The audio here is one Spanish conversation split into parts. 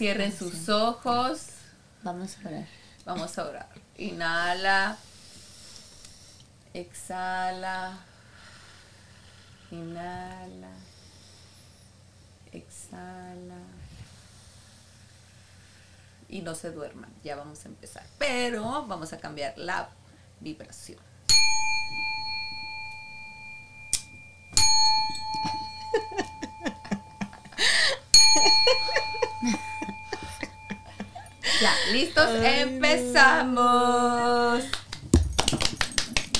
Cierren sus ojos. Vamos a orar. Vamos a orar. Inhala. Exhala. Inhala. Exhala. Y no se duerman. Ya vamos a empezar. Pero vamos a cambiar la vibración. Listos, empezamos.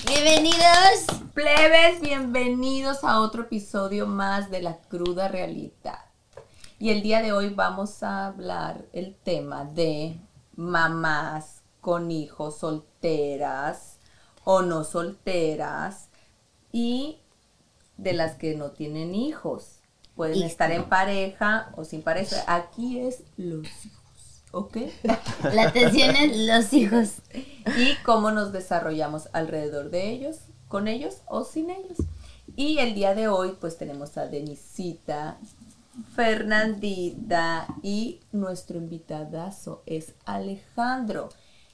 Bienvenidos. Plebes, bienvenidos a otro episodio más de La Cruda Realidad. Y el día de hoy vamos a hablar el tema de mamás con hijos solteras o no solteras y de las que no tienen hijos. Pueden estar en pareja o sin pareja. Aquí es los hijos, ¿ok? La atención es los hijos. y cómo nos desarrollamos alrededor de ellos, con ellos o sin ellos. Y el día de hoy pues tenemos a Denisita, Fernandita y nuestro invitadazo es Alejandro,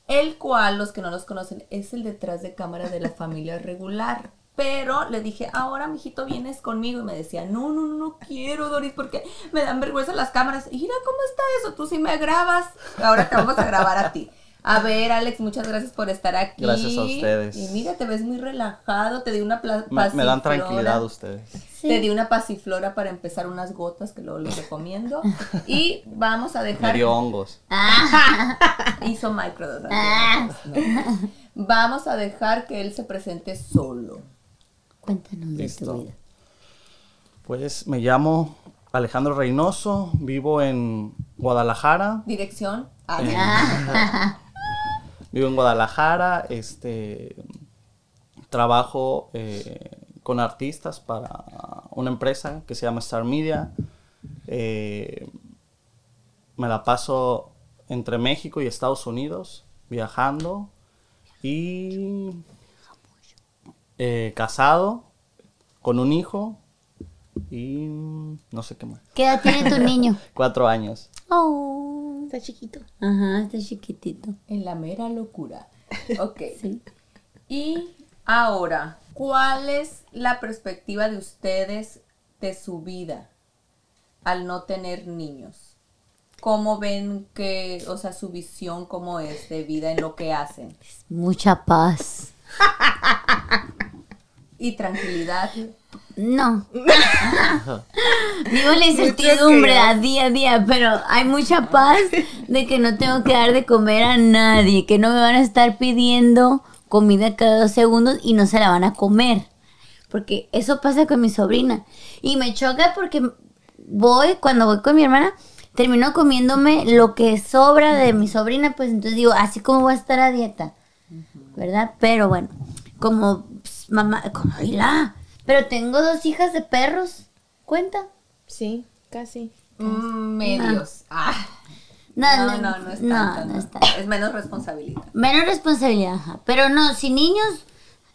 el cual los que no los conocen es el detrás de cámara de la familia regular. Pero le dije, ahora mijito vienes conmigo y me decía, no, no, no, no quiero Doris porque me dan vergüenza las cámaras. Y mira cómo está eso, tú sí me grabas, ahora te vamos a grabar a ti. A ver, Alex, muchas gracias por estar aquí. Gracias a ustedes. Y mira, te ves muy relajado, te di una pla- Me, me dan pasiflora. tranquilidad ustedes. Te di una pasiflora para empezar unas gotas que luego les recomiendo. Y vamos a Me dejar. dio hongos. Hizo microdosis. Ah. No. Vamos a dejar que él se presente solo. Cuéntanos de Listo. tu vida. Pues me llamo Alejandro Reynoso, vivo en Guadalajara. Dirección. Ah, Ah. Vivo en Guadalajara, este trabajo eh, con artistas para una empresa que se llama Star Media. Eh, me la paso entre México y Estados Unidos viajando y eh, casado con un hijo y no sé qué más. ¿Qué edad tiene tu niño? Cuatro años. Oh. Está chiquito. Ajá, está chiquitito. En la mera locura. Ok. Sí. Y ahora, ¿cuál es la perspectiva de ustedes de su vida al no tener niños? ¿Cómo ven que, o sea, su visión cómo es de vida en lo que hacen? Mucha paz. Y tranquilidad. No. Vivo la incertidumbre a día a día, pero hay mucha paz de que no tengo que dar de comer a nadie, que no me van a estar pidiendo comida cada dos segundos y no se la van a comer. Porque eso pasa con mi sobrina. Y me choca porque voy, cuando voy con mi hermana, termino comiéndome lo que sobra de mi sobrina, pues entonces digo, así como voy a estar a dieta. ¿verdad? Pero bueno, como mamá, como la, pero tengo dos hijas de perros, ¿cuenta? Sí, casi. Mm, medios. Ah. No, No, no, no es no, tanto, no no. es tanto. Es menos responsabilidad. Menos responsabilidad, ajá. pero no, sin niños,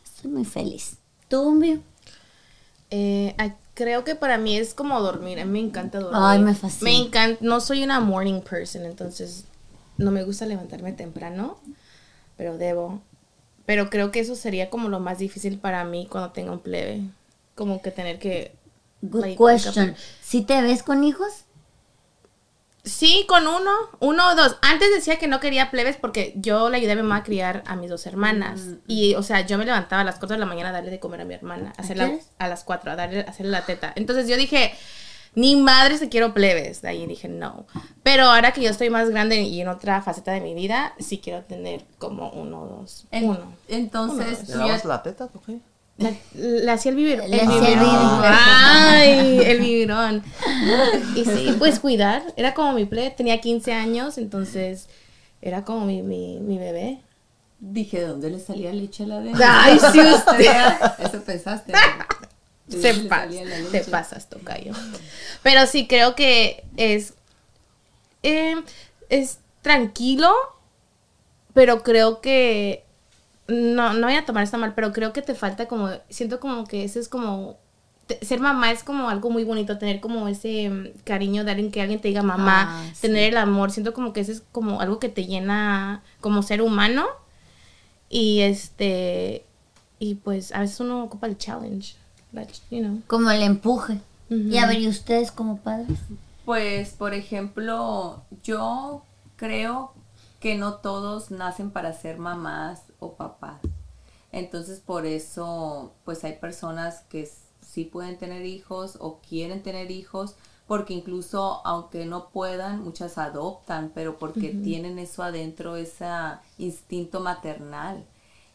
estoy muy feliz. ¿Tú, Mbio? Eh, creo que para mí es como dormir. A mí me encanta dormir. Ay, me fascina. Me encanta. No soy una morning person, entonces no me gusta levantarme temprano, pero debo. Pero creo que eso sería como lo más difícil para mí cuando tenga un plebe. Como que tener que... Good like, question. ¿Sí te ves con hijos? Sí, con uno, uno o dos. Antes decía que no quería plebes porque yo le ayudé a mi mamá a criar a mis dos hermanas. Y, o sea, yo me levantaba a las 4 de la mañana a darle de comer a mi hermana. A, hacerla, a las 4, a darle a hacerle la teta. Entonces yo dije, ni madre se quiero plebes. De ahí dije, no. Pero ahora que yo estoy más grande y en otra faceta de mi vida, sí quiero tener como uno o dos. En- uno. Entonces, ¿Le tú ya- dabas la teta? ¿o qué? La- Le hacía el biberón. Le el hacía el biberón. biberón. Ay, el biberón. Y sí, pues cuidar. Era como mi plebe. Tenía 15 años, entonces era como mi, mi, mi bebé. dije, ¿de dónde le salía leche a la de Ay, sí, usted. Eso pensaste. ¿De Se, dónde le pas- salía la te pasas, tocayo. Pero sí, creo que es. eh, es tranquilo, pero creo que. No, no voy a tomar esta mal, pero creo que te falta como. Siento como que ese es como te- ser mamá es como algo muy bonito, tener como ese mm, cariño de alguien que alguien te diga mamá, Ah, sí. tener el amor, siento como que eso es como algo que te llena como ser humano y este y pues a veces uno ocupa el challenge, like, you know. Como el empuje. Y a ver, ¿y ustedes como padres? Pues, por ejemplo, yo creo que no todos nacen para ser mamás o papás. Entonces, por eso, pues hay personas que sí pueden tener hijos o quieren tener hijos, porque incluso aunque no puedan, muchas adoptan, pero porque tienen eso adentro, ese instinto maternal.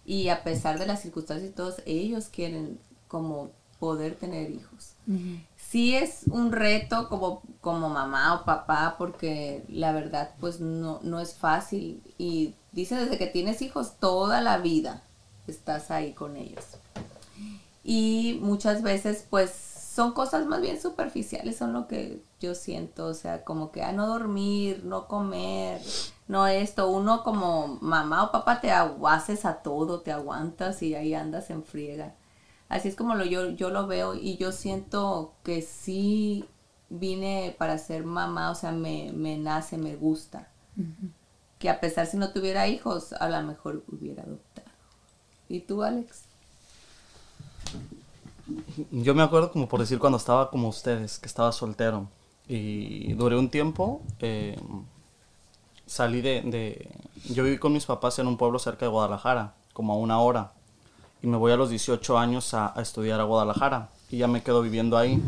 Y a pesar de las circunstancias y todos, ellos quieren como poder tener hijos sí es un reto como, como mamá o papá porque la verdad pues no, no es fácil y dicen desde que tienes hijos toda la vida estás ahí con ellos. Y muchas veces pues son cosas más bien superficiales, son lo que yo siento, o sea, como que a no dormir, no comer, no esto, uno como mamá o papá te aguaces a todo, te aguantas y ahí andas en friega. Así es como lo, yo, yo lo veo y yo siento que sí vine para ser mamá, o sea, me, me nace, me gusta. Que a pesar si no tuviera hijos, a lo mejor hubiera adoptado. ¿Y tú, Alex? Yo me acuerdo como por decir cuando estaba como ustedes, que estaba soltero. Y duré un tiempo, eh, salí de, de- Yo viví con mis papás en un pueblo cerca de Guadalajara, como a una hora. Y me voy a los 18 años a, a estudiar a Guadalajara. Y ya me quedo viviendo ahí.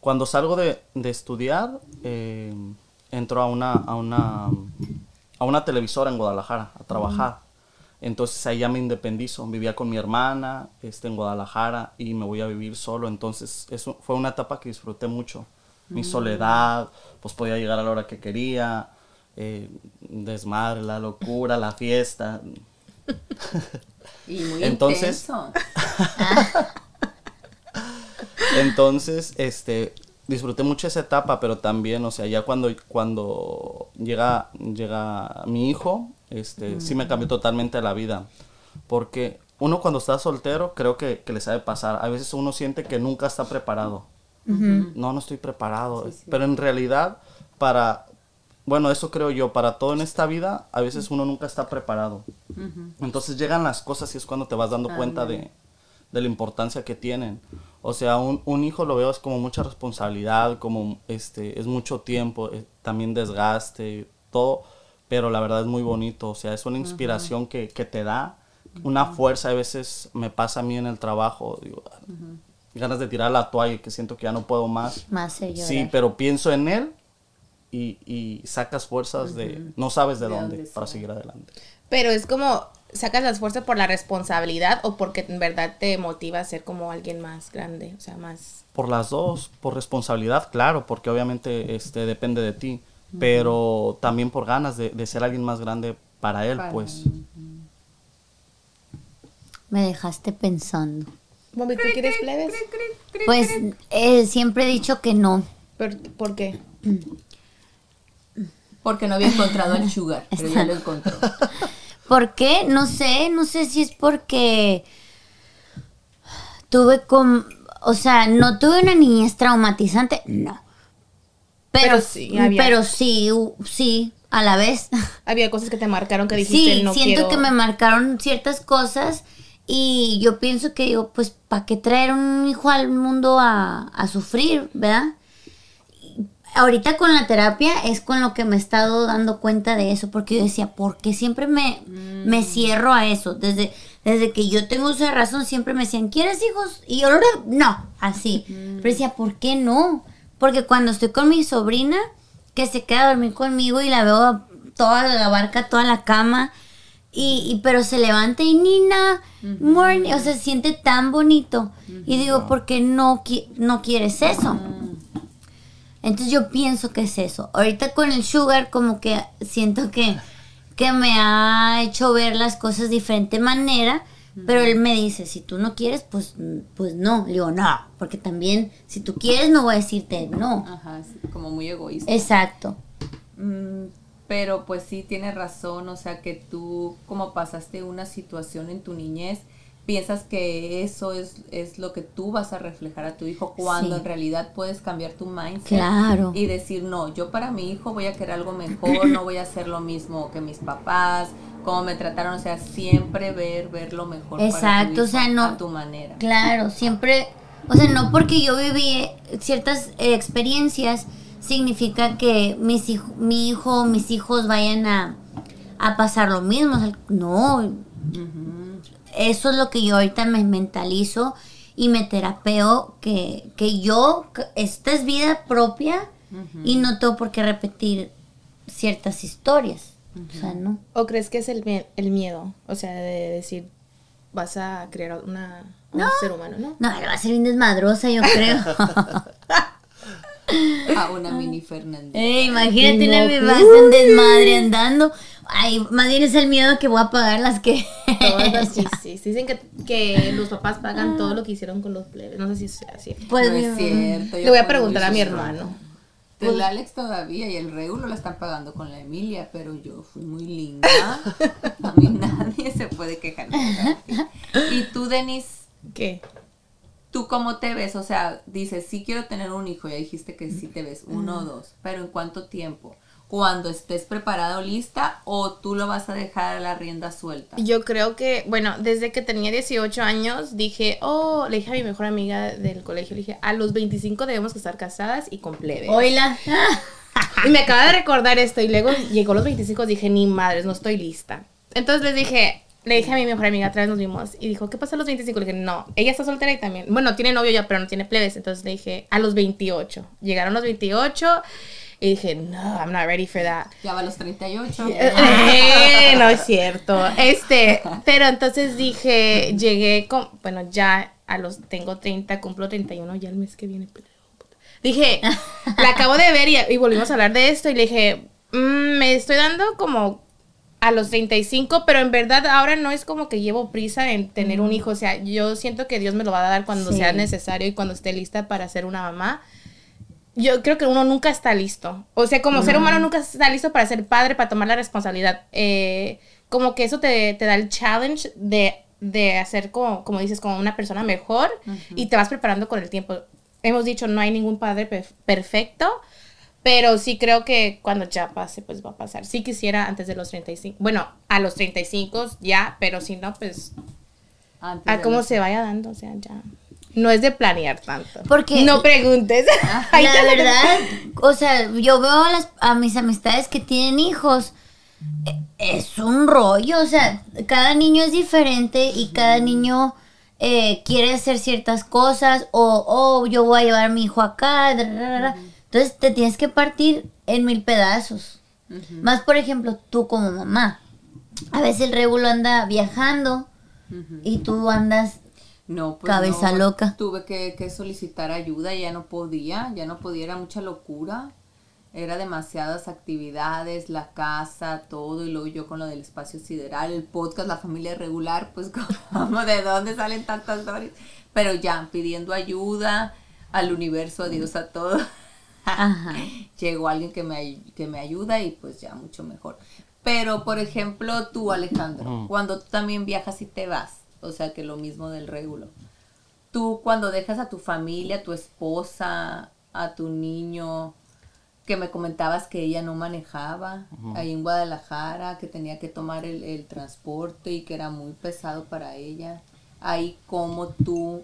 Cuando salgo de, de estudiar, eh, entro a una, a, una, a una televisora en Guadalajara a trabajar. Entonces ahí ya me independizo. Vivía con mi hermana este, en Guadalajara y me voy a vivir solo. Entonces eso fue una etapa que disfruté mucho. Mi soledad, pues podía llegar a la hora que quería. eh, desmadre, la locura, la fiesta. Y muy Entonces- intenso. Entonces, este, disfruté mucho esa etapa, pero también, o sea, ya cuando, cuando llega, llega mi hijo, este, sí me cambió totalmente la vida. Porque uno cuando está soltero, creo que, que le sabe pasar. A veces uno siente que nunca está preparado. No, no estoy preparado. Sí, sí. Pero en realidad, para, bueno, eso creo yo, para todo en esta vida, a veces uno nunca está preparado. Entonces llegan las cosas y es cuando te vas dando cuenta de, de la importancia que tienen. O sea, un, un hijo lo veo es como mucha responsabilidad, como este, es mucho tiempo, eh, también desgaste, todo, pero la verdad es muy bonito. O sea, es una inspiración que, que te da, una fuerza. A veces me pasa a mí en el trabajo, digo, ganas de tirar la toalla, que siento que ya no puedo más. Más. Sí, pero pienso en él y, y sacas fuerzas de, no sabes de, De dónde, dónde para seguir adelante. Pero es como sacas las fuerzas por la responsabilidad o porque en verdad te motiva a ser como alguien más grande, o sea, más Por las dos, por responsabilidad, claro, porque obviamente este depende de ti, pero también por ganas de, de ser alguien más grande para él, Para pues. Me dejaste pensando. Mami, ¿tú quieres plebes? Pues eh, siempre he dicho que no. ¿Pero, ¿Por qué? Porque no había encontrado al sugar, pero ya lo encontró. ¿Por qué? No sé, no sé si es porque tuve con, o sea, no tuve una niñez traumatizante, no. Pero, Pero sí, había- pero sí, sí, a la vez. Había cosas que te marcaron que dijiste Sí, no siento quiero. que me marcaron ciertas cosas y yo pienso que digo, pues, ¿para qué traer un hijo al mundo a, a sufrir, verdad? Ahorita con la terapia es con lo que me he estado dando cuenta de eso, porque yo decía, ¿por qué siempre me, me cierro a eso? Desde, desde que yo tengo esa razón, siempre me decían, ¿quieres hijos? Y yo, no, así. Pero decía, ¿por qué no? Porque cuando estoy con mi sobrina, que se queda a dormir conmigo y la veo toda la barca, toda la cama, y, y- pero se levanta y Nina, morning, o sea, se siente tan bonito. Y digo, ¿por qué no, qui- no quieres eso? Entonces yo pienso que es eso. Ahorita con el sugar como que siento que, que me ha hecho ver las cosas de diferente manera, pero él me dice, si tú no quieres, pues, pues no. Le digo, no, porque también si tú quieres no voy a decirte no. Ajá, como muy egoísta. Exacto. Mm, pero pues sí tiene razón, o sea que tú como pasaste una situación en tu niñez, piensas que eso es, es lo que tú vas a reflejar a tu hijo cuando Sí. en realidad puedes cambiar tu mindset Claro. y decir, no, yo para mi hijo voy a querer algo mejor, no voy a hacer lo mismo que mis papás, como me trataron, o sea, siempre ver, ver lo mejor para tu Exacto, hijo o sea, no- a tu manera. Claro, siempre, o sea, no porque yo viví eh, ciertas eh, experiencias significa que mis hijo, mi hijo, mis hijos vayan a, a pasar lo mismo. o sea, no, eso es lo que yo ahorita me mentalizo y me terapeo que, que yo, que esta es vida propia y no tengo por qué repetir ciertas historias. O sea, no. ¿O crees que es el, el miedo? O sea, de decir, vas a crear una, un ser humano, ¿no? No, va a ser bien desmadrosa, yo creo. A una mini Fernanda. Eh, imagínate No, una pues. desmadre andando. Ay, más bien es el miedo que voy a pagar las que. Todas las- sí, sí, sí, Dicen que, que los papás pagan todo lo que hicieron con los plebes. No sé si es así. Pues no es cierto. Le voy a preguntar a mi hermano. El Alex todavía y el Regulo la están pagando con la Emilia, pero yo fui muy linda. A mí nadie se puede quejar. de eso. Y tú, Denis, ¿Qué? ¿tú cómo te ves? O sea, dices, sí quiero tener un hijo, ya dijiste que sí te ves, uno o dos, pero ¿en cuánto tiempo? ¿Cuando estés preparada o lista o tú lo vas a dejar a la rienda suelta? Yo creo que, bueno, desde que tenía 18 años dije, oh, le dije a mi mejor amiga del colegio, le dije, a los 25 debemos estar casadas y con plebes. Oila. Y me acaba de recordar esto y luego llegó los 25 dije, ni madres, no estoy lista. Entonces les dije, le dije a mi mejor amiga, otra vez nos vimos y dijo, ¿qué pasa a los 25? Le dije, no, ella está soltera y también, bueno, tiene novio ya, pero no tiene plebes. Entonces le dije, a los 28. Llegaron los 28 y dije, no, I'm not ready for that. Ya va a los 38. Eh, no es cierto. Este, pero entonces dije, llegué con, bueno, ya a los, tengo 30, cumplo 31 ya el mes que viene. Dije, la acabo de ver y, y volvimos a hablar de esto y le dije, "Mm, me estoy dando como a los 35, pero en verdad ahora no es como que llevo prisa en tener un hijo. O sea, yo siento que Dios me lo va a dar cuando Sí. sea necesario y cuando esté lista para ser una mamá yo creo que uno nunca está listo. O sea, como ser humano nunca está listo para ser padre, para tomar la responsabilidad. Eh, como que eso te, te da el challenge de, de hacer, como, como dices, como una persona mejor y te vas preparando con el tiempo. Hemos dicho, no hay ningún padre perf- perfecto, pero sí creo que cuando ya pase, pues va a pasar. Sí quisiera antes de los 35. Bueno, a los 35 ya, pero si no, pues Antes a cómo los- se vaya dando, o sea, ya. No es de planear tanto. Porque- No preguntes. La verdad, o sea, yo veo a, las, a mis amistades que tienen hijos. eh, Es un rollo, o sea, cada niño es diferente y cada niño eh, quiere hacer ciertas cosas o, oh, yo voy a llevar a mi hijo acá. da, da, da, da. Entonces te tienes que partir en mil pedazos. Más, por ejemplo, tú como mamá. A veces el regulo anda viajando y tú andas No, pues Cabeza no, loca. Tuve que, que solicitar ayuda, ya no podía, ya no podía, era mucha locura. Era demasiadas actividades, la casa, todo, y luego yo con lo del espacio sideral, el podcast, la familia regular, pues como de dónde salen tantas stories. Pero ya, pidiendo ayuda al universo, a Dios, a todo. Ajá. Llegó alguien que me, ay- que me ayuda y pues ya mucho mejor. Pero, por ejemplo, tú, Alejandro, cuando tú también viajas y te vas, o sea que lo mismo del régulo. Tú cuando dejas a tu familia, a tu esposa, a tu niño, que me comentabas que ella no manejaba ahí en Guadalajara, que tenía que tomar el, el transporte y que era muy pesado para ella. Ahí, ¿cómo tú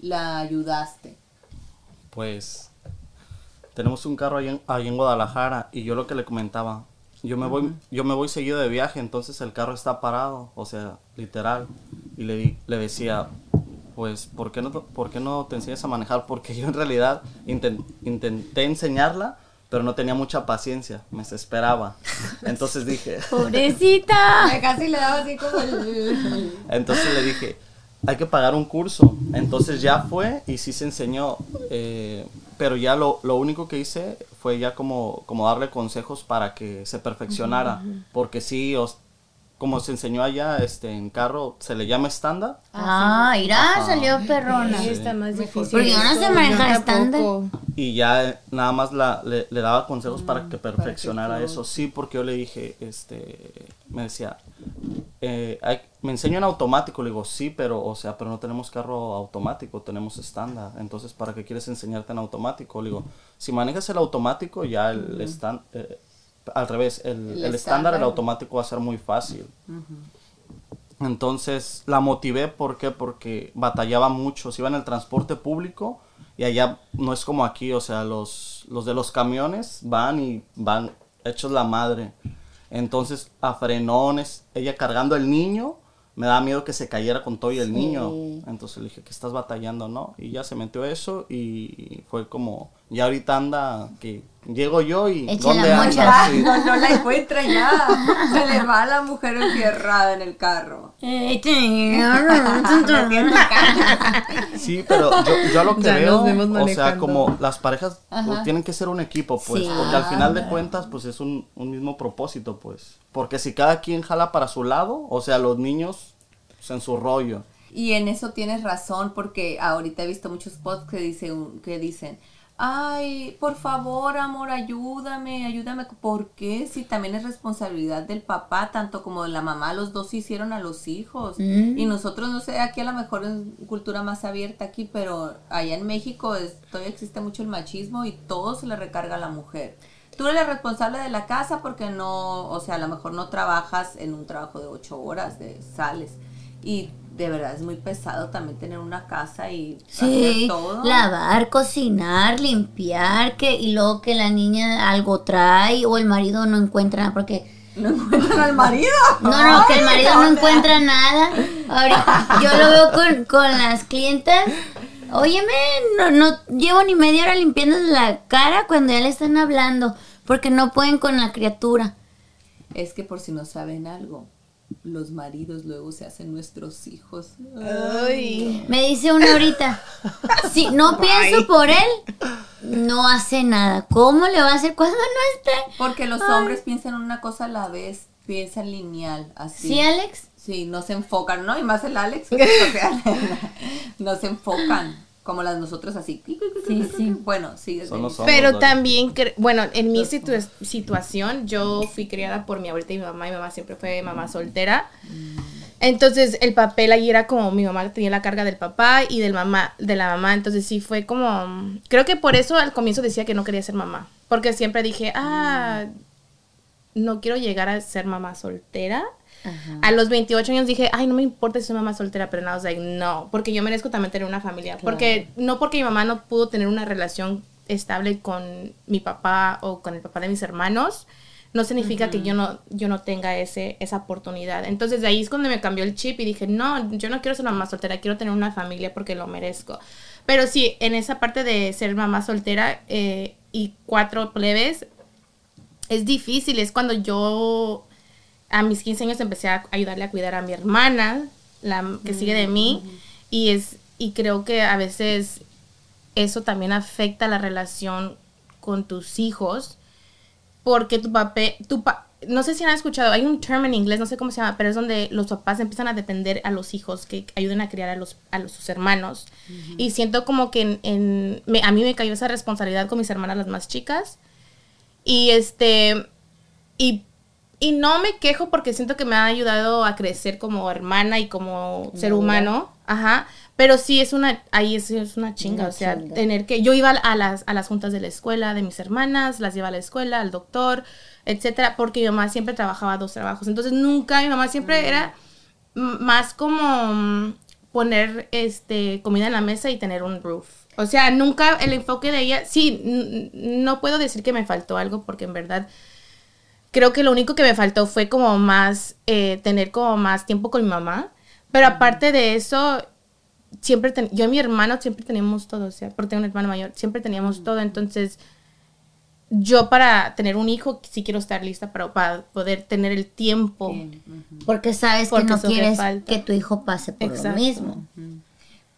la ayudaste? Pues tenemos un carro ahí en, ahí en Guadalajara y yo lo que le comentaba, yo me voy yo me voy seguido de viaje, entonces el carro está parado, o sea, literal. Y le di- le decía, pues ¿por qué no por qué no te enseñas a manejar? Porque yo en realidad inten- intenté enseñarla, pero no tenía mucha paciencia, me desesperaba. Entonces dije, Pobrecita. Casi le daba así como el... Entonces le dije, hay que pagar un curso. Entonces ya fue y sí se enseñó. eh, pero ya lo, lo único que hice fue ya como, como darle consejos para que se perfeccionara. Porque sí, os- como se enseñó allá este, en carro, se le llama estándar. Ah, irá, Ajá. salió perrona. Sí, está más difícil. Porque yo no sé manejar estándar. Y ya eh, nada más la, le, le daba consejos para que perfeccionara eso. Sí, porque yo le dije, este, me decía, eh, hay- me enseño en automático. Le digo, sí, pero, o sea, pero no tenemos carro automático, tenemos estándar. Entonces, ¿para qué quieres enseñarte en automático? Le digo, si manejas el automático, ya el estándar, al revés, el, El el estándar, el automático va a ser muy fácil. Entonces la motivé, ¿por qué? Porque batallaba mucho. Se iba en el transporte público y allá no es como aquí, o sea, los, los de los camiones van y van hechos la madre. Entonces, a frenones, ella cargando el niño, me daba miedo que se cayera con todo y el niño. Entonces le dije, ¿qué estás batallando, no? Y ya se metió eso y fue como, ya ahorita anda, que llego yo y Echa ¿dónde la andas? mocha. Sí. No, no la encuentra ya. Se le va la mujer enfierrada en el carro. Sí, pero yo, yo lo que Ya veo, nos vemos o sea, como las parejas pues, tienen que ser un equipo, pues, Sí. porque al final de cuentas, pues es un, un mismo propósito, pues. Porque si cada quien jala para su lado, o sea, los niños pues, en su rollo. Y en eso tienes razón, porque ahorita he visto muchos posts que dicen, que dicen, ay, por favor, amor, ayúdame, ayúdame. ¿Por qué? Si también es responsabilidad del papá, tanto como de la mamá, los dos hicieron a los hijos. Y nosotros, no sé, aquí a lo mejor es cultura más abierta aquí, pero allá en México es- todavía existe mucho el machismo y todo se le recarga a la mujer. Tú eres la responsable de la casa porque no, o sea, a lo mejor no trabajas en un trabajo de ocho horas, de sales. Y de verdad es muy pesado también tener una casa y Sí, hacer todo. lavar, cocinar, limpiar, que y luego que la niña algo trae o el marido no encuentra nada porque No encuentran al marido. no, no, que el marido no encuentra nada. Ahorita, yo lo veo con, con las clientas. Óyeme, no, no llevo ni media hora limpiando la cara cuando ya le están hablando porque no pueden con la criatura. Es que por si no saben algo, los maridos luego se hacen nuestros hijos. Ay. Me dice una ahorita, si no pienso por él, no hace nada. ¿Cómo le va a hacer cuando no esté? Porque los hombres piensan una cosa a la vez, piensan lineal, así. ¿Sí, Alex? Sí, no se enfocan, ¿no? Y más el Alex, que o sea, no se enfocan como las nosotros así. Sí, sí. Bueno, sí. Hombres, Pero también, bueno, en mi situ- situación, yo fui criada por mi abuelita y mi mamá. Mi mamá siempre fue mamá soltera. Entonces, el papel ahí era como mi mamá tenía la carga del papá y del mamá, de la mamá. Entonces, sí fue como. Creo que por eso al comienzo decía que no quería ser mamá. Porque siempre dije, ah, no quiero llegar a ser mamá soltera. A los 28 años dije, ay, no me importa si soy mamá soltera, pero no, o sea, no, porque yo merezco también tener una familia. Porque no porque mi mamá no pudo tener una relación estable con mi papá o con el papá de mis hermanos, no significa que yo no, yo no tenga ese, esa oportunidad. Entonces de ahí es cuando me cambió el chip y dije, no, yo no quiero ser mamá soltera, quiero tener una familia porque lo merezco. Pero sí, en esa parte de ser mamá soltera eh, y cuatro plebes, es difícil, es cuando yo a mis 15 años empecé a ayudarle a cuidar a mi hermana, la que sigue de mí, y es y creo que a veces eso también afecta la relación con tus hijos, porque tu papel, tu pa- no sé si han escuchado, hay un term en inglés, no sé cómo se llama, pero es donde los papás empiezan a depender a los hijos que ayuden a criar a los a los, sus hermanos. Y siento como que en, en- me- a mí me cayó esa responsabilidad con mis hermanas las más chicas. Y este y, y no me quejo porque siento que me ha ayudado a crecer como hermana y como ser humano. Ajá. Pero sí es una, ahí es, es una chinga. Una o sea, chinga. tener que. Yo iba a las, a las juntas de la escuela de mis hermanas, las llevaba a la escuela, al doctor, etcétera, porque mi mamá siempre trabajaba dos trabajos. Entonces nunca, mi mamá siempre era m- más como mm, poner este comida en la mesa y tener un roof. O sea, nunca el enfoque de ella, sí, no puedo decir que me faltó algo porque en verdad creo que lo único que me faltó fue como más, eh, tener como más tiempo con mi mamá. Pero aparte de eso, siempre, ten- yo y mi hermano siempre teníamos todo, o sea, porque tengo un hermano mayor, siempre teníamos todo. Entonces, yo para tener un hijo, sí quiero estar lista para, para poder tener el tiempo. Porque sabes Porque que no quieres que tu hijo pase por Exacto. lo mismo.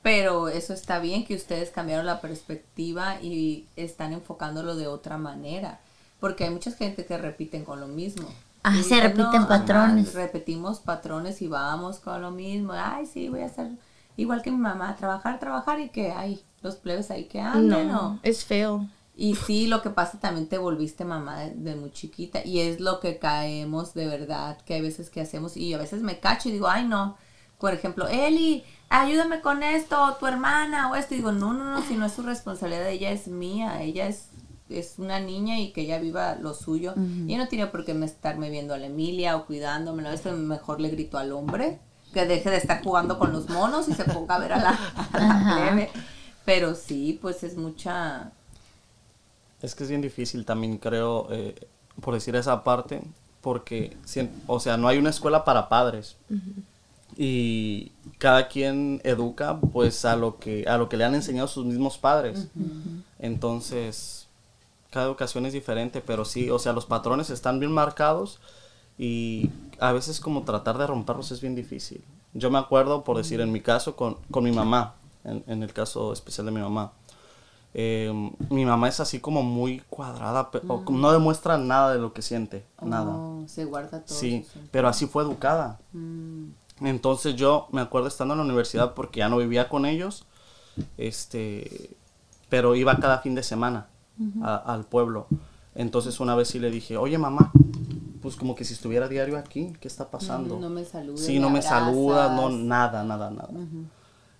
Pero eso está bien que ustedes cambiaron la perspectiva y están enfocándolo de otra manera. Porque hay mucha gente que repiten con lo mismo. Ah, Y se dicen, repiten patrones. repetimos patrones y vamos con lo mismo. Ay, sí, voy a hacer igual que mi mamá, trabajar, trabajar y que, ay, los plebes ahí que anden, No, ¿no? es feo. Y sí, lo que pasa también te volviste mamá de, de muy chiquita y es lo que caemos de verdad, que hay veces que hacemos y a veces me cacho y digo, ay no, por ejemplo, Eli, ayúdame con esto, tu hermana o esto, y digo, no, no, no, si no es su responsabilidad, ella es mía, ella es, es una niña y que ella viva lo suyo. Y no tiene por qué me estarme viendo a la Emilia o cuidándomelo, esto mejor le grito al hombre que deje de estar jugando con los monos y se ponga a ver a la, a la Ajá. plebe. Pero sí, pues es mucha... Es que es bien difícil también, creo, eh, por decir esa parte, porque, o sea, no hay una escuela para padres. Y cada quien educa, pues, a lo que, a lo que le han enseñado sus mismos padres. Entonces, cada educación es diferente, pero sí, o sea, los patrones están bien marcados y a veces como tratar de romperlos es bien difícil. Yo me acuerdo, por decir, en mi caso, con, con mi mamá, en, en el caso especial de mi mamá. Eh, mi mamá es así como muy cuadrada, pe- o como no demuestra nada de lo que siente, nada. Oh, se guarda todo. Sí, pero así fue educada. Mm. Entonces yo me acuerdo estando en la universidad porque ya no vivía con ellos, este, pero iba cada fin de semana a- al pueblo. Entonces una vez sí le dije, oye mamá, pues como que si estuviera diario aquí, ¿qué está pasando? No me saludas. Sí, no me saluda, no, abrazas. nada, nada, nada.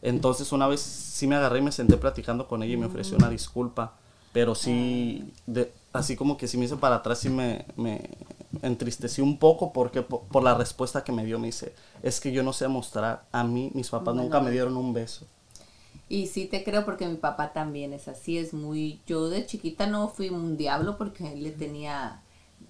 Entonces una vez sí me agarré y me senté platicando con ella y me ofreció una disculpa, pero sí, de, así como que sí me hice para atrás y me, me entristecí un poco porque po- por, la respuesta que me dio me dice, es que yo no sé mostrar, a mí mis papás nunca me dieron un beso. Y sí te creo porque mi papá también es así, es muy... Yo de chiquita no fui un diablo porque él le tenía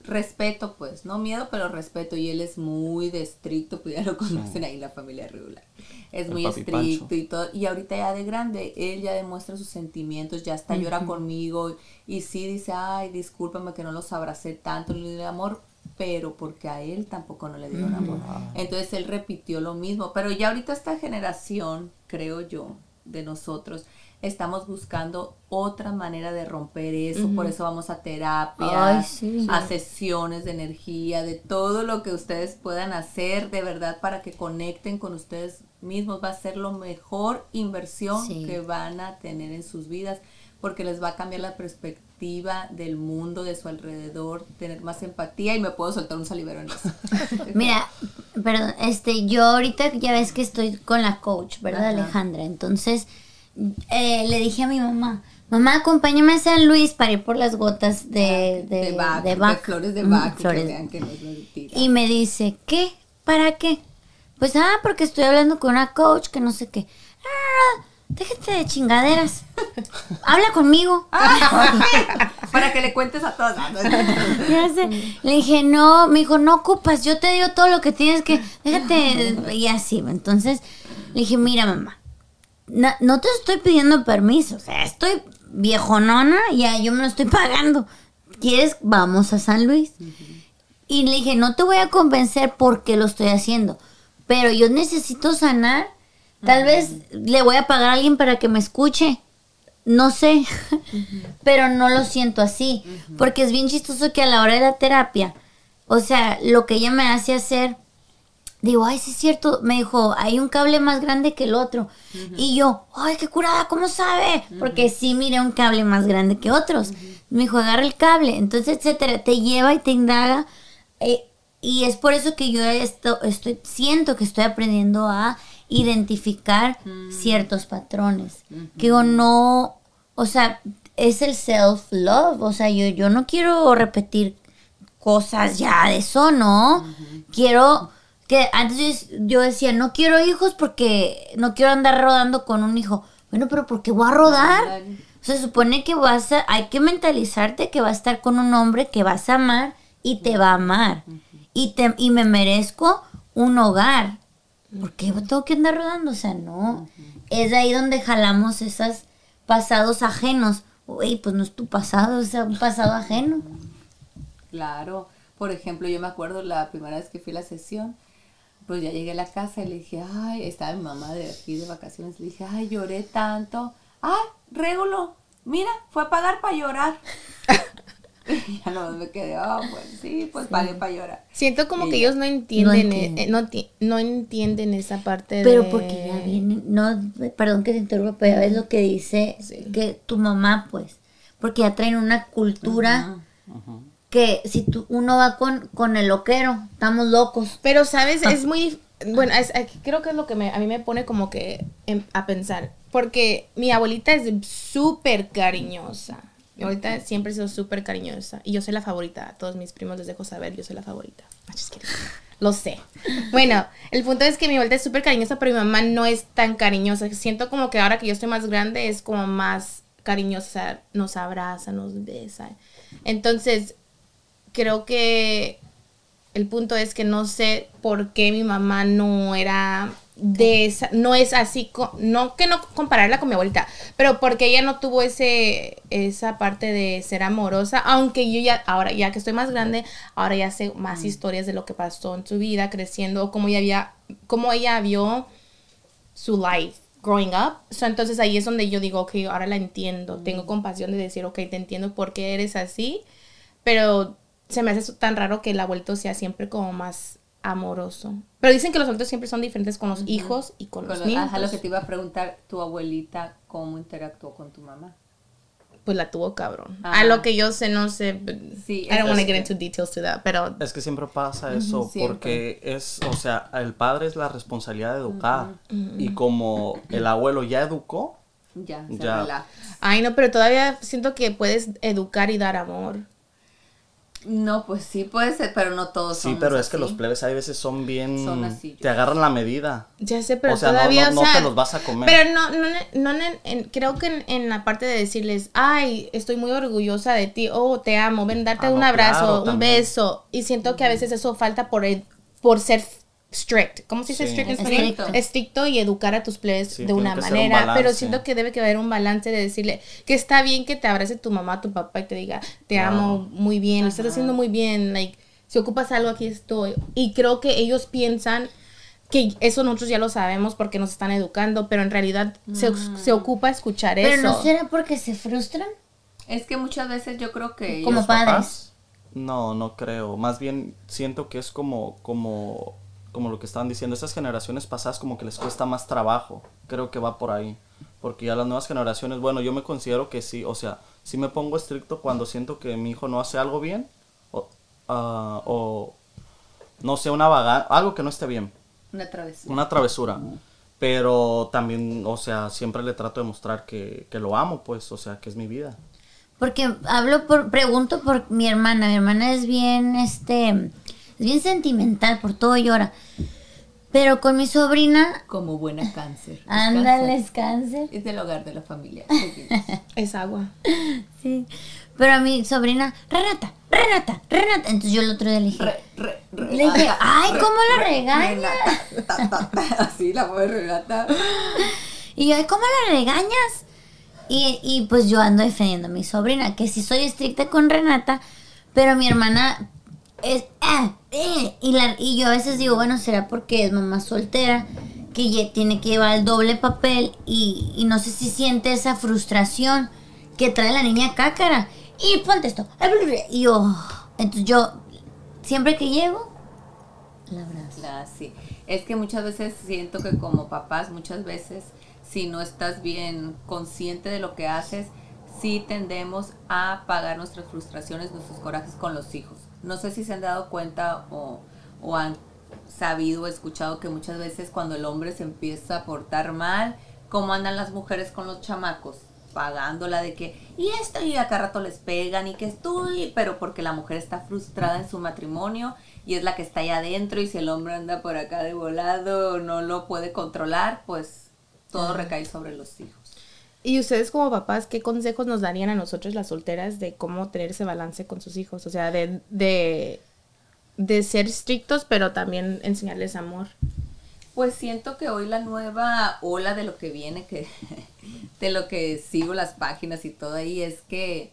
respeto, pues, no miedo, pero respeto. Y él es muy de estricto, pues ya lo conocen ahí en la familia regular. Es El muy estricto Pancho. y todo. Y ahorita ya de grande, él ya demuestra sus sentimientos, ya hasta llora conmigo. Y sí dice, ay, discúlpame que no los abracé tanto, le di amor, pero porque a él tampoco no le dieron amor. Entonces él repitió lo mismo. Pero ya ahorita esta generación, creo yo, de nosotros, estamos buscando otra manera de romper eso. Por eso vamos a terapia, Ay, sí. a sesiones de energía, de todo lo que ustedes puedan hacer de verdad para que conecten con ustedes mismos. Va a ser lo mejor inversión Sí. que van a tener en sus vidas porque les va a cambiar la perspectiva del mundo, de su alrededor, tener más empatía y me puedo soltar un salivero en eso. Mira, perdón, este, yo ahorita ya ves que estoy con la coach, ¿verdad, Ajá. Alejandra? Entonces, eh, le dije a mi mamá, mamá, acompáñame a San Luis para ir por las gotas de, de, de, de de flores de Mm, Bach, y que flores. vean que no es mentira. Y me dice, ¿qué? ¿Para qué? Pues, ah, porque estoy hablando con una coach que no sé qué. Ah, déjate de chingaderas. Habla conmigo. Para que le cuentes a. Ya sé. Le dije, no, me dijo, no ocupas, yo te digo todo lo que tienes que, déjate, y así. Entonces, le dije, mira, mamá, no, no te estoy pidiendo permiso, o sea, estoy viejonona, ya yo me lo estoy pagando. ¿Quieres? Vamos a San Luis. Y le dije, no te voy a convencer porque lo estoy haciendo, pero yo necesito sanar. Tal vez le voy a pagar a alguien para que me escuche. No sé, pero no lo siento así, porque es bien chistoso que a la hora de la terapia, o sea, lo que ella me hace hacer, digo, ay, sí es cierto, me dijo, hay un cable más grande que el otro, y yo, ay, qué curada, ¿cómo sabe? Porque sí miré un cable más grande que otros, me dijo, agarra el cable, entonces, etcétera, te lleva y te indaga, eh, y es por eso que yo esto, estoy, siento que estoy aprendiendo a identificar ciertos patrones. Que digo, no, o sea, es el self-love, o sea, yo, yo no quiero repetir cosas ya de eso, ¿no? Quiero que antes yo, decía, no quiero hijos porque no quiero andar rodando con un hijo. Bueno, pero ¿por qué voy a rodar? Se supone que vas a, hay que mentalizarte que vas a estar con un hombre que vas a amar y te va a amar. Y, te, y me merezco un hogar. ¿Por qué tengo que andar rodando? O sea, no. Es ahí donde jalamos esos pasados ajenos. Uy, pues no es tu pasado, es un pasado ajeno. Claro. Por ejemplo, yo me acuerdo la primera vez que fui a la sesión, pues ya llegué a la casa y le dije, ay, estaba mi mamá de aquí de vacaciones, le dije, ay, lloré tanto. Ay, Régulo, mira, fue a pagar para llorar. y ya no me quedé, oh, pues sí, pues pagué para llorar. Siento como Y que ya. ellos no entienden, No entienden. eh, no, ti- no entienden esa parte Pero de... porque ya viene, no, perdón que te interrumpa, pero ya ves lo que dice Sí. que tu mamá, pues, porque ya traen una cultura que si tú, uno va con, con el loquero, estamos locos. Pero, ¿sabes? Es muy... Bueno, es- es- creo que es lo que me- a mí me pone como que em- a pensar. Porque mi abuelita es súper cariñosa. Mi abuelita siempre ha sido súper cariñosa. Y yo soy la favorita. A todos mis primos les dejo saber, yo soy la favorita. Kidding. Lo sé. Bueno, el punto es que mi abuelita es súper cariñosa, pero mi mamá no es tan cariñosa. Siento como que ahora que yo estoy más grande es como más cariñosa. Nos abraza, nos besa. Entonces, creo que el punto es que no sé por qué mi mamá no era de esa, no es así, no que no compararla con mi abuelita, pero porque ella no tuvo ese, esa parte de ser amorosa, aunque yo ya, ahora ya que estoy más grande, ahora ya sé más historias de lo que pasó en su vida creciendo, o cómo ella había, cómo ella vio su life growing up. So, entonces ahí es donde yo digo, ok, ahora la entiendo. Tengo compasión de decir, ok, te entiendo por qué eres así. Pero se me hace tan raro que el abuelito sea siempre como más amoroso. Pero dicen que los adultos siempre son diferentes con los hijos y con, Con los lo- niños. ajá, lo que te iba a preguntar, tu abuelita, ¿cómo interactuó con tu mamá? Pues la tuvo cabrón. A lo que yo sé, no sé. Sí, I don't want to get into details to that, pero Es que siempre pasa eso, porque es, o sea, el padre es la responsabilidad de educar. Y como el abuelo ya educó, Ya, se Ya. Ay, no, pero todavía siento que puedes educar y dar amor. No, pues sí puede ser, pero no todos sí, somos pero es que los plebes hay veces son bien... Son así, te agarran la medida. Ya sé, pero O sea, no- todavía, no- o no sea, te los vas a comer. Pero no, no, no, en- en- creo que en, en la parte de decirles, ay, estoy muy orgullosa de ti, oh, te amo, ven, darte Ah, un no, abrazo, claro, un también. beso. Y siento que a veces eso falta por, por ser strict. ¿Cómo se dice Sí. strict en español? Estricto. Estricto y educar a tus plebes Sí, de una un manera. pero siento que debe que haber un balance de decirle que está bien que te abrace tu mamá, tu papá y te diga, te amo muy bien, lo estás haciendo muy bien, like, si ocupas algo aquí estoy. Y creo que ellos piensan que eso nosotros ya lo sabemos porque nos están educando, pero en realidad se, se ocupa escuchar Pero eso. no será porque se frustran. Es que muchas veces yo creo que Como ellos- padres. ¿Papás? No, no creo. Más bien siento que es como, como, como lo que estaban diciendo. Estas generaciones pasadas como que les cuesta más trabajo. Creo que va por ahí. Porque ya las nuevas generaciones, bueno, yo me considero que sí. O sea, sí me pongo estricto cuando siento que mi hijo no hace algo bien. O, ah, o no sé, una vaga, algo que no esté bien. una travesura. Una travesura. Pero también, o sea, siempre le trato de mostrar que, que lo amo, pues, o sea, que es mi vida. Porque hablo por, pregunto por mi hermana. Mi hermana es bien, este, es bien sentimental, por todo llora. Pero con mi sobrina, Como buena cáncer. Ándale, es cáncer. Es del hogar de la familia. Es agua. Sí. Pero a mi sobrina, Renata, Renata, Renata. Entonces yo el otro día le dije, Re- re- re- Le dije, "Ay, re- ¿cómo la re- regañas?" Renata, ta, ta, ta, Así la pobre Renata. y yo, "Ay, ¿cómo la regañas? Y, y pues yo ando defendiendo a mi sobrina, que sí soy estricta con Renata, pero mi hermana es, ah, eh, y, la, y yo a veces digo, bueno, será porque es mamá soltera, que ya tiene que llevar el doble papel y, y no sé si siente esa frustración que trae la niña cácara. Y ponte esto. Y yo, entonces yo, siempre que llego, la abrazo. La- sí. Es que muchas veces siento que como papás, muchas veces, si no estás bien consciente de lo que haces, sí tendemos a pagar nuestras frustraciones, nuestros corajes con los hijos. No sé si se han dado cuenta o, o han sabido o escuchado que muchas veces cuando el hombre se empieza a portar mal, ¿cómo andan las mujeres con los chamacos? pagándola de que, y esto, y acá rato les pegan, y que estoy, pero porque la mujer está frustrada en su matrimonio y es la que está allá adentro, y si el hombre anda por acá de volado, no lo puede controlar, pues todo recae sobre los hijos. Y ustedes como papás, ¿qué consejos nos darían a nosotros las solteras de cómo tener ese balance con sus hijos? O sea, de, de, de ser estrictos, pero también enseñarles amor. Pues siento que hoy la nueva ola de lo que viene, que de lo que sigo las páginas y todo ahí, es que,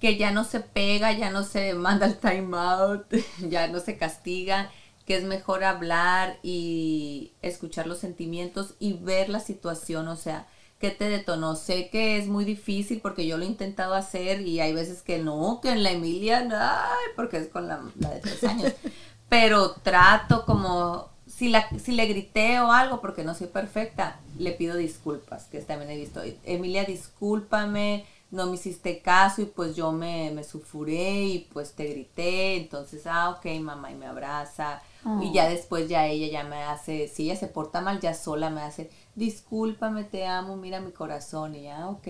que ya no se pega, ya no se manda el time out, ya no se castiga, que es mejor hablar y escuchar los sentimientos y ver la situación, o sea, ¿qué te detonó? Sé que es muy difícil porque yo lo he intentado hacer y hay veces que no, que en la Emilia, ay, porque es con la, la de tres años, pero trato como si, la, si le grité o algo porque no soy perfecta, le pido disculpas, que también he visto. Emilia, discúlpame, no me hiciste caso y pues yo me, me sulfuré y pues te grité, entonces, ah, ok, mamá, y me abraza. Y ya después ya ella ya me hace, si ella se porta mal, ya sola me hace, discúlpame, te amo, mira mi corazón, y ya, ok.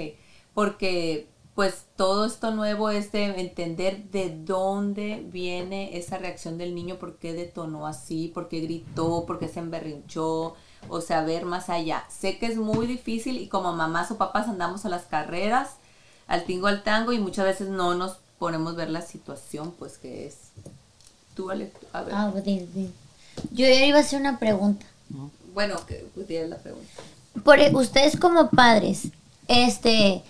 Porque pues todo esto nuevo es de entender de dónde viene esa reacción del niño, por qué detonó así, por qué gritó, por qué se emberrinchó, o sea, ver más allá. Sé que es muy difícil y como mamás o papás andamos a las carreras, al tingo al tango y muchas veces no nos ponemos a ver la situación, pues que es. Tú, Ale, a ver. Ah. Yo ya iba a hacer una pregunta. Bueno, que tienes la pregunta. Por e- ustedes como padres, este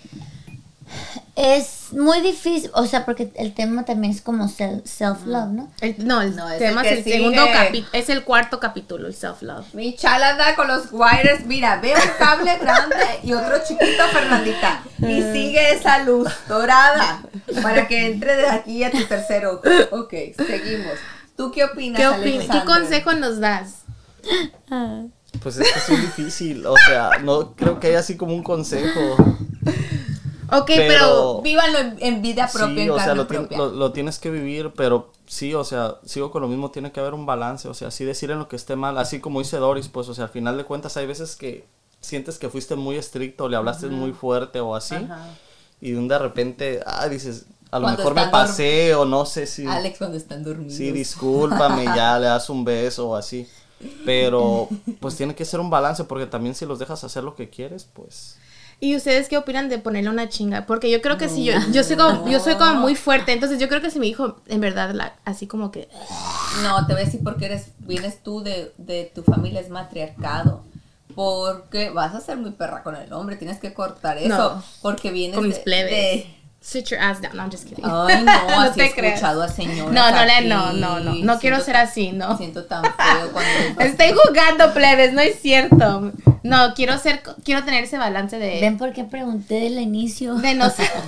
es muy difícil, o sea, porque el tema también es como self love, ¿no? El- no, el No, es tema el es el sigue. segundo capítulo, es el cuarto capítulo, el self-love. Mi chala anda con los wires. Mira, veo un cable grande y otro chiquito, Fernandita. Y sigue esa luz dorada para que entre de aquí a tu tercer ojo. Ok, seguimos. ¿Tú qué opinas, ¿Qué, opin- ¿Qué consejo nos das? Pues es que es muy difícil, o sea, no creo que haya así como un consejo. Ok, Pero- pero, Vívalo en, en vida propia, Sí, en o sea, lo, lo- lo tienes que vivir, pero sí, o sea, sigo con lo mismo, tiene que haber un balance, o sea, sí decir en lo que esté mal, así como dice Doris, pues, o sea, al final de cuentas hay veces que sientes que fuiste muy estricto, le hablaste muy fuerte o así, Ajá. y de repente, ah, dices, a lo Cuando mejor me pasé o no sé si... Alex cuando están dormidos. Sí, discúlpame, ya le das un beso o así. Pero pues tiene que ser un balance porque también si los dejas hacer lo que quieres, pues ¿y ustedes qué opinan de ponerle una chinga? Porque yo creo que si yo, yo soy como, yo soy como muy fuerte, entonces yo creo que si mi hijo, en verdad, la- así como que, No, te voy a decir porque eres, vienes tú de, de tu familia es matriarcado. Porque vas a ser muy perra con el hombre, tienes que cortar eso. No. Porque vienes con mis de- plebes. de- Sit your ass down. No, I'm just kidding. Ay, no, así te he creas. escuchado a señoras. No, no, aquí. no, no, no. No quiero ser así, no. Siento tan feo cuando... Estoy jugando, plebes, no es cierto. No, quiero ser, quiero tener ese balance de, ¿Ven por qué pregunté del inicio? de no,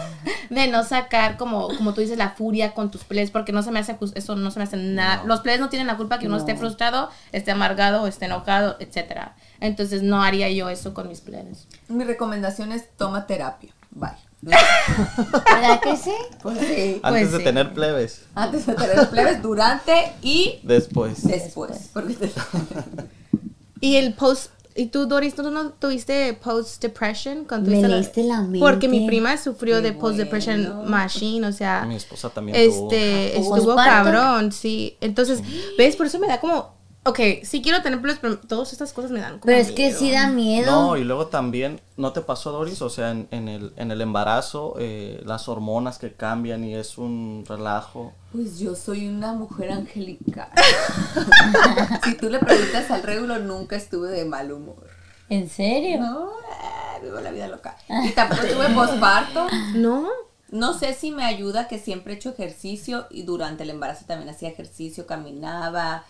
de no sacar como, como tú dices la furia con tus plebes, porque no se me hace eso no se me hace nada. Los plebes no tienen la culpa que uno esté frustrado, esté amargado, o esté enojado, etcétera. Entonces no haría yo eso con mis plebes. Mi recomendación es toma terapia. Bye. ¿Verdad que sí? Pues sí. antes Pues de sí. tener plebes, Antes de tener plebes, durante y después. después. Porque Y el post, y tú Doris, ¿tú no tuviste post depression? cuando Me tuviste leíste la mente. Porque mi prima sufrió Qué de post depression bueno. machine, o sea, Mi esposa también este ¿Tuvo estuvo cabrón, sí. Entonces, ¿ves? Por eso me da como, ok, sí quiero tener plebes, pero todas estas cosas me dan como Pero es que sí da miedo. No, y luego también, ¿no te pasó, Doris? O sea, en, en el, en el embarazo, eh, las hormonas que cambian y es un relajo. Pues yo soy una mujer angélica. si tú le preguntas al régulo, nunca estuve de mal humor. ¿En serio? No, eh, vivo la vida loca. Y tampoco tuve posparto. No, No sé si me ayuda que siempre he hecho ejercicio y durante el embarazo también hacía ejercicio, caminaba.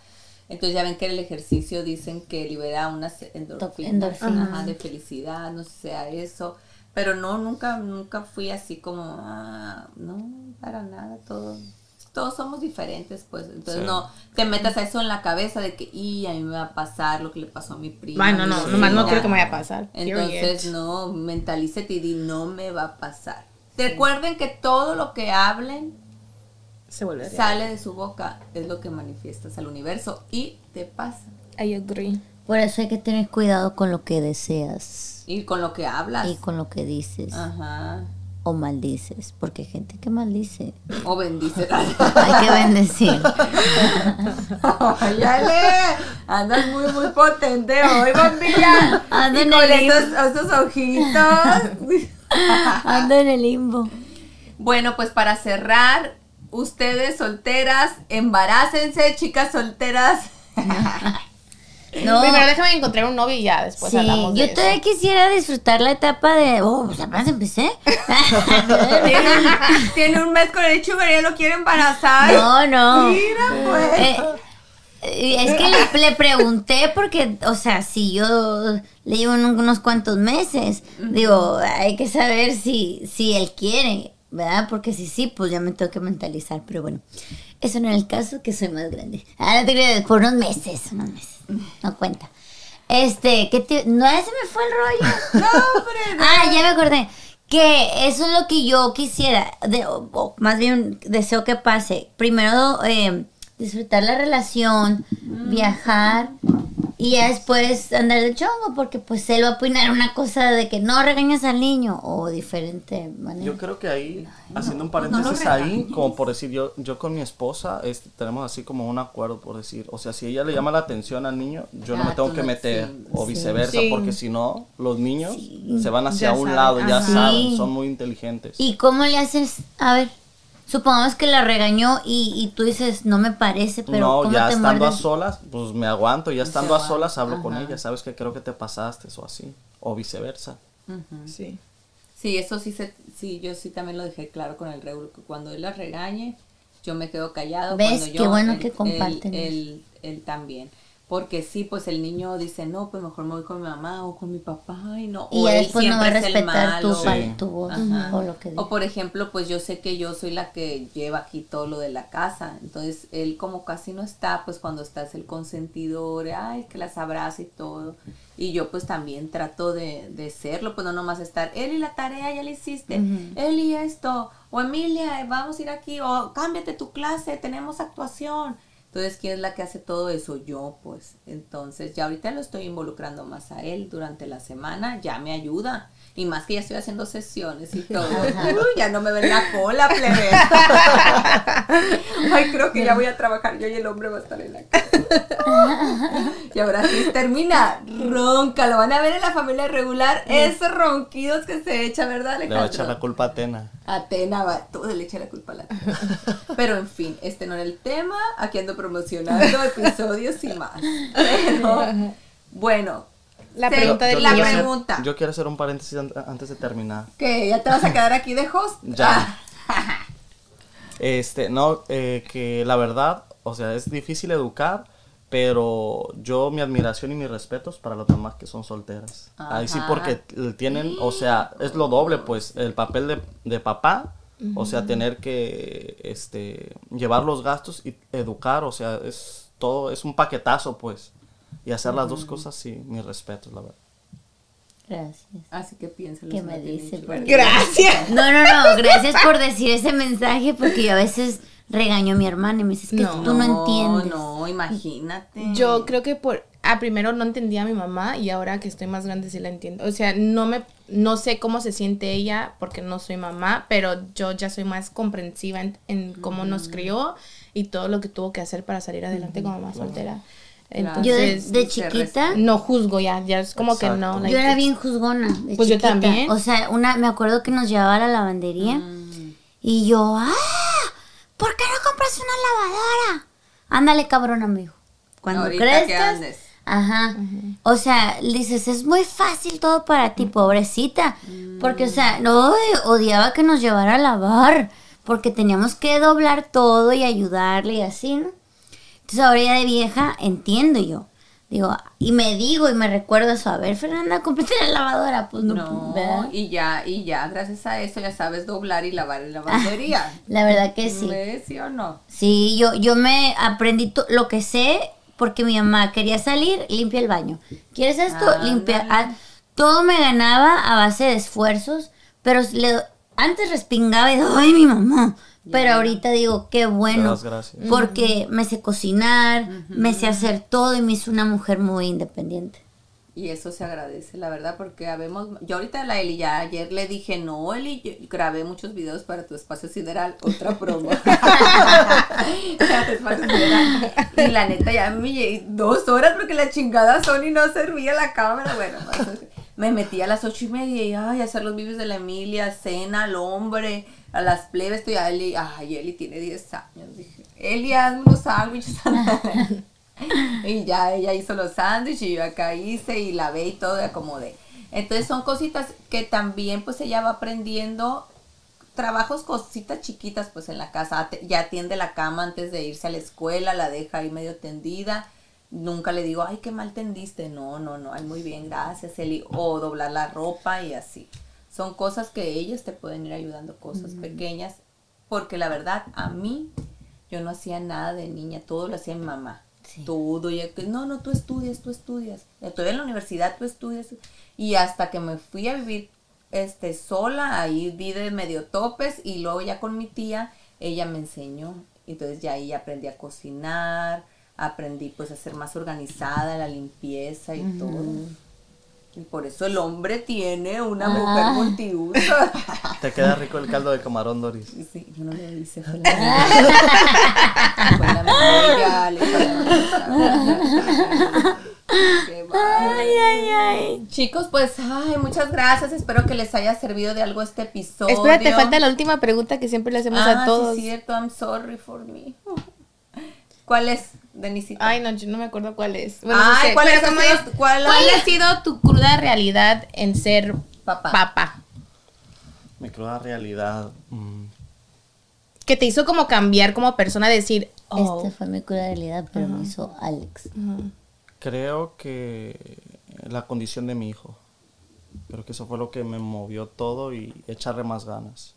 Entonces ya ven que el ejercicio dicen que libera unas endorfinas, endorfinas. ajá, de felicidad, no sé si sea eso. Pero no, nunca, nunca fui así como, ah, no, para nada, todo. Todos somos diferentes, pues. Entonces Sí. no te metas a eso en la cabeza de que, y a mí me va a pasar lo que le pasó a mi prima. Ay, no, no, vecina". nomás no quiero que me vaya a pasar. Entonces, period. no, mentalízate y di, no me va a pasar. Recuerden que todo lo que hablen se vuelve real. sale de su boca, es lo que manifiestas al universo y te pasa. I agree. Por eso hay que tener cuidado con lo que deseas Y con lo que hablas. y con lo que dices Ajá. o maldices, porque hay gente que maldice. O bendice. Hay que bendecir. Óyale, andas muy, muy potente hoy, bombilla. Ando y en con el limbo. esos, esos ojitos. Ando en el limbo. Bueno, pues para cerrar, ustedes solteras, embarácense, chicas solteras. No. Primero déjame encontrar un novio y ya después Sí, hablamos de yo eso. todavía quisiera disfrutar la etapa de, oh, pues apenas empecé. Tiene, tiene un mes con el sugar y ya lo quiere embarazar. No, no. Mira, pues. Eh, eh, es que le, le pregunté porque, o sea, si yo le llevo un- unos cuantos meses, digo, hay que saber si, si él quiere, ¿verdad? Porque si sí, pues ya me tengo que mentalizar, pero bueno, eso no es el caso, que soy más grande. Ah, no te creas, por unos meses, unos meses, no cuenta. Este, ¿qué te, no, ese me fue el rollo. No. Ah, ya me acordé. Que eso es lo que yo quisiera, de- o- o más bien deseo que pase. Primero eh, disfrutar la relación, viajar y ya después andar de chongo porque pues él va a opinar una cosa de que no regañes al niño o diferente manera. Yo creo que ahí, haciendo un no lo paréntesis ahí, regañes. como por decir, yo, yo con mi esposa este, tenemos así como un acuerdo, por decir, o sea, si ella le llama la atención al niño, yo no Ah, me tengo tú que no- meter, sí, o sí. viceversa, Sí. porque si no, los niños se van hacia Ya un saben, lado, ya ajá. saben, Sí. son muy inteligentes. ¿Y cómo le haces? A ver, supongamos que la regañó y, y tú dices, no me parece, pero no, ¿cómo ya te estando a solas, pues me aguanto, ya estando a solas hablo con ella, sabes que creo que te pasaste o así, o viceversa. Sí. Sí, eso sí, se, sí, yo sí también lo dejé claro con el Regulo, que cuando él la regañe, yo me quedo callado. ¿Ves? Cuando Qué bueno él- que comparten Él, él, él también. Porque sí, pues el niño dice, no, pues mejor me voy con mi mamá o con mi papá, y no. Y o él después no va a siempre es el respetar tu, Sí. tu voz Ajá. o lo que diga. O por ejemplo, pues yo sé que yo soy la que lleva aquí todo lo de la casa. Entonces, él como casi no está, pues cuando estás el consentidor, ay, que las abraza y todo. Y yo pues también trato de, de serlo, pues no nomás estar, Eli, la tarea ya la hiciste, Eli, esto, o Emilia, vamos a ir aquí, o cámbiate tu clase, tenemos actuación. Entonces, ¿quién es la que hace todo eso? Yo, pues. Entonces, ya ahorita lo estoy involucrando más a él durante la semana, ya me ayuda. Y más que ya estoy haciendo sesiones y todo. Uy, ya no me ven la cola, plebe. Ay, creo que ya voy a trabajar yo y el hombre va a estar en la casa. Y ahora sí termina. Ronca, lo van a ver en la familia regular. Esos ronquidos que se echa, ¿verdad, Le Alejandro? va a echar la culpa a Atena. Atena va, todo le echa la culpa a la Atena. Pero en fin, este no era el tema. Aquí ando promocionando episodios y más. Pero bueno. La pregunta del la hacer- pregunta. yo quiero hacer un paréntesis an- antes de terminar. ¿Qué? ¿Ya te vas a quedar aquí de host? Ya. Ah, Este, no, eh, que la verdad, o sea, es difícil educar, pero yo mi admiración y mis respetos para las mamás que son solteras. Ahí sí, Ajá. porque tienen, o sea, es lo doble, pues, el papel de, de papá, o sea, tener que, este, llevar los gastos y educar, o sea, es todo, es un paquetazo, pues, y hacer las dos cosas, sí, mis respetos, la verdad. Gracias. Así que piénsalo. ¿Qué me dice? Gracias. No, no, no, gracias por decir ese mensaje porque yo a veces regaño a mi hermana y me dice, es que No. tú no entiendes. No, imagínate. Yo creo que por a primero no entendía a mi mamá y ahora que estoy más grande sí la entiendo. O sea, no me no sé cómo se siente ella porque no soy mamá, pero yo ya soy más comprensiva en, en cómo nos crió y todo lo que tuvo que hacer para salir adelante como mamá soltera. Yo de, chiquita, no juzgo ya, ya es como que no. like, yo era bien juzgona. de Pues yo también. O sea, una, me acuerdo que nos llevaba a la lavandería Mm. y yo, ¡ah! ¿Por qué no compras una lavadora? Ándale, cabrón, amigo. Cuando Ahorita que crezcas. andes. Ajá. O sea, dices, es muy fácil todo para ti, pobrecita. Porque, o sea, no odiaba que nos llevara a lavar. Porque teníamos que doblar todo y ayudarle y así, ¿no? Entonces ahora ya de vieja entiendo yo. Digo, y me digo y me recuerdo eso. A ver, Fernanda, cómprate la lavadora. Pues no, No, ¿verdad? y ya, y ya, gracias a eso ya sabes doblar y lavar en la lavandería. La verdad que sí. ¿Ves, ¿Sí o no? Sí, yo, yo me aprendí lo que sé porque mi mamá quería salir, limpia el baño. ¿Quieres esto? Ándale. Limpia. Ah, todo me ganaba a base de esfuerzos, pero le- antes respingaba y ay, mi mamá. Pero ahorita digo, qué bueno. gracias. Porque me sé cocinar, me sé hacer todo y me hizo una mujer muy independiente. Y eso se agradece, la verdad, porque habemos, yo ahorita a la Eli ya ayer le dije, no, Eli, yo grabé muchos videos para tu espacio sideral, otra promo. Para tu espacio sideral. Y la neta ya me llegué dos horas porque la chingada Sony no servía la cámara, bueno, pues, me metí a las ocho y media y ay, hacer los vídeos de la Emilia, cena al hombre, a las plebes, estoy a Eli, ay, Eli tiene 10 años, dije, Eli, hazme unos sándwiches. Y ya ella hizo los sándwiches y yo acá hice y lavé y todo y acomodé. Entonces son cositas que también pues ella va aprendiendo trabajos, cositas chiquitas pues en la casa. Ya tiende la cama antes de irse a la escuela, la deja ahí medio tendida. Nunca le digo, ay, qué mal tendiste. No, no, no, ay, muy bien, gracias, Eli. O doblar la ropa y así. Son cosas que ellas te pueden ir ayudando, cosas pequeñas. Porque la verdad, a mí, yo no hacía nada de niña, todo lo hacía mi mamá. Sí. Todo, y que, no, no, tú estudias, tú estudias. Estoy en la universidad, tú estudias. Y hasta que me fui a vivir este sola, ahí di de medio topes y luego ya con mi tía, ella me enseñó. Entonces ya ahí aprendí a cocinar, aprendí pues a ser más organizada, la limpieza y todo. Y por eso el hombre tiene una mujer Ah. multiuso. Te queda rico el caldo de camarón, Doris. Sí, yo no lo hice, fue la. Ay, ay, ay. Chicos, pues, ay, muchas gracias. Espero que les haya servido de algo este episodio. Espérate, falta la última pregunta que siempre le hacemos ah, a todos. Sí, cierto. I'm sorry for me. ¿Cuál es, Denisita? Ay, no, yo no me acuerdo cuál es. Ay, no sé, ¿cuál es- como cuál ¿Cuál ha- sido tu cruda realidad en ser Papá. papá? Mi cruda realidad. mm, Que te hizo como cambiar como persona, decir, oh, Esta fue mi cruda realidad, pero me hizo Alex. Creo que la condición de mi hijo. Creo que eso fue lo que me movió todo y echarle más ganas.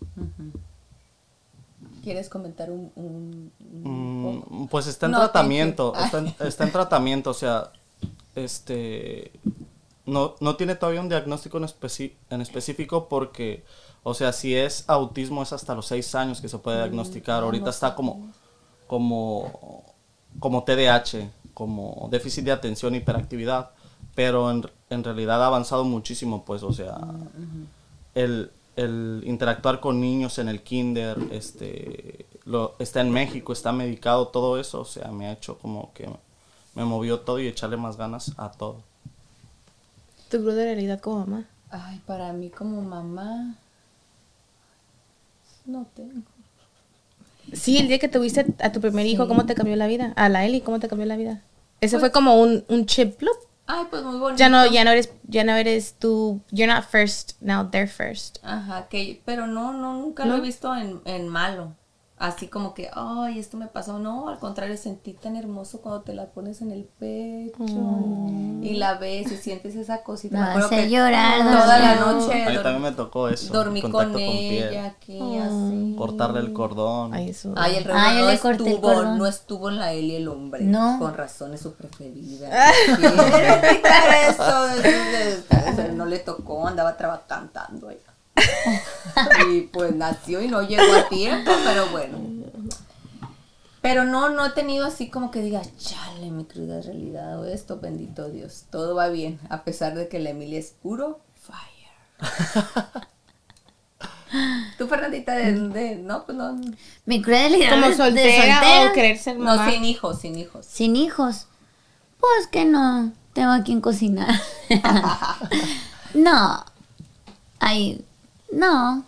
¿Quieres comentar un, un- un poco? Mm, pues está en No, tratamiento, está en, está en tratamiento, o sea, este, no, no tiene todavía un diagnóstico en, especi- en específico porque, o sea, si es autismo es hasta los seis años que se Mm, puede diagnosticar, ahorita está como, como, como TDAH, como déficit de atención, hiperactividad, pero en, en realidad ha avanzado muchísimo, pues, o sea, el, el interactuar con niños en el kinder, este, lo, está en México, está medicado, todo eso, o sea, me ha hecho como que me movió todo y echarle más ganas a todo. tu realidad como mamá. Ay, para mí como mamá. No tengo. Sí, el día que tuviste a tu primer hijo, ¿cómo te cambió la vida? A la Eli, ¿cómo te cambió la vida? Ese fue como un, un chip. Ay, pues muy bonito. Ya no, ya no eres, ya no eres tú, you're not first, now they're first. Ajá, que, pero no, no, nunca lo he visto en, en malo. Así como que, ay, esto me pasó. No, al contrario, sentí tan hermoso cuando te la pones en el pecho y la ves y sientes esa cosita. Me Me acuerdo hace que llorar, Toda la noche A mí también me tocó eso, dormí con con piel, ella aquí, así. cortarle el cordón. Ay, eso. Ay, el reloj yo no el estuvo, no estuvo en la Eli el hombre. No. Con razón es su preferida. Quitar eso. Entonces, No le tocó, andaba traba- cantando allá. Y pues nació y no llegó a tiempo, pero bueno. Pero no, no he tenido así como que diga, chale, mi cruda realidad o esto, bendito Dios. Todo va bien, a pesar de que la Emilia es puro fire. Tú, Fernandita, de, de- no, pues no, Mi cruda realidad Como de- de soltera, soltera, o querer ser mamá. no, sin hijos, sin hijos. sin hijos. Pues que no, tengo a quien cocinar. no. Ay, no.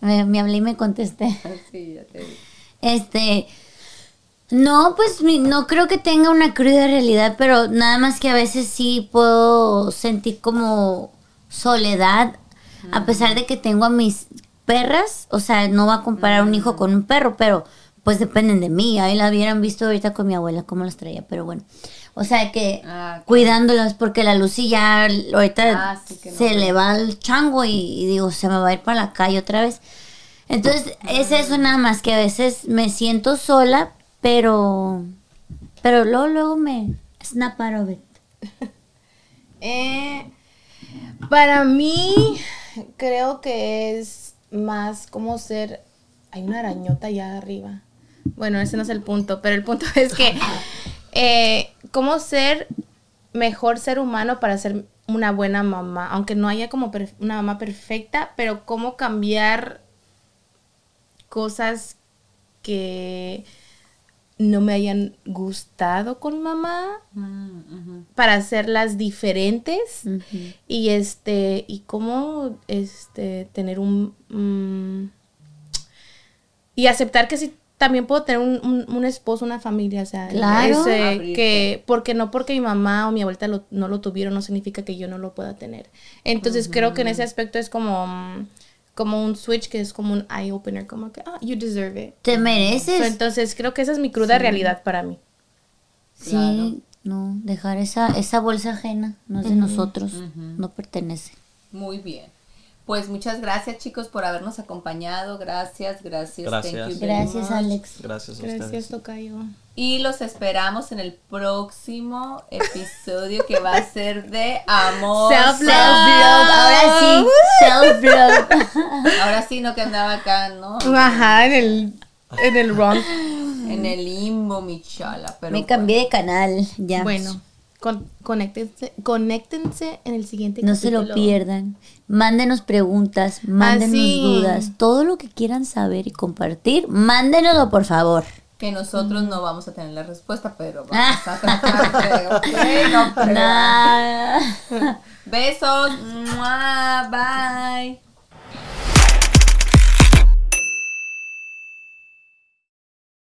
Me, me hablé y me contesté. Sí, ya te vi. Este, no, pues mi- no creo que tenga una cruda realidad, pero nada más que a veces sí puedo sentir como soledad, a pesar de que tengo a mis perras, o sea, no va a comparar un hijo con un perro, pero pues dependen de mí, ahí la hubieran visto ahorita con mi abuela cómo las traía, pero bueno, o sea que Ah, cuidándolas porque la Lucy ya ahorita Ah, sí no se le va el chango y, y digo, se me va a ir para la calle otra vez. Entonces, es eso nada más que a veces me siento sola, pero pero luego luego me snap out of it. Eh, para mí, creo que es más como ser. Hay una arañota allá arriba. Bueno, ese no es el punto, pero el punto es que. Eh, cómo ser mejor ser humano para ser una buena mamá. Aunque no haya como una mamá perfecta, pero cómo cambiar cosas que no me hayan gustado con mamá para hacerlas diferentes y este y cómo este tener un mm, y aceptar que sí también puedo tener un, un- un esposo una familia o sea Claro. ese, que porque no porque mi mamá o mi abuelita lo- no lo tuvieron no significa que yo no lo pueda tener. Entonces creo que en ese aspecto es como mm, como un switch que es como un eye opener como que ah you deserve it Te So, mereces. entonces creo que esa es mi cruda realidad para mí. Sí, no, dejar esa esa bolsa ajena, no es de nosotros, no pertenece. Muy bien. Pues muchas gracias chicos por habernos acompañado. Gracias, gracias. Gracias. Thank you very Gracias, much. Alex. Gracias a gracias ustedes. tocayo Y los esperamos en el próximo episodio que va a ser de amor. Self-love. Self-love, ahora sí, self-love. Ahora sí, no que andaba acá, ¿no? Ajá, en el, en el wrong. En el limbo, mi chala. Pero Me cambié de canal, ya. Bueno, con, conéctense, conéctense en el siguiente No se lo pierdan. Mándenos preguntas, mándenos sí. dudas, todo lo que quieran saber y compartir, mándenoslo por favor. que nosotros no vamos a tener la respuesta, pero vamos a tratar de. no. Nah. Besos. Mua, Bye.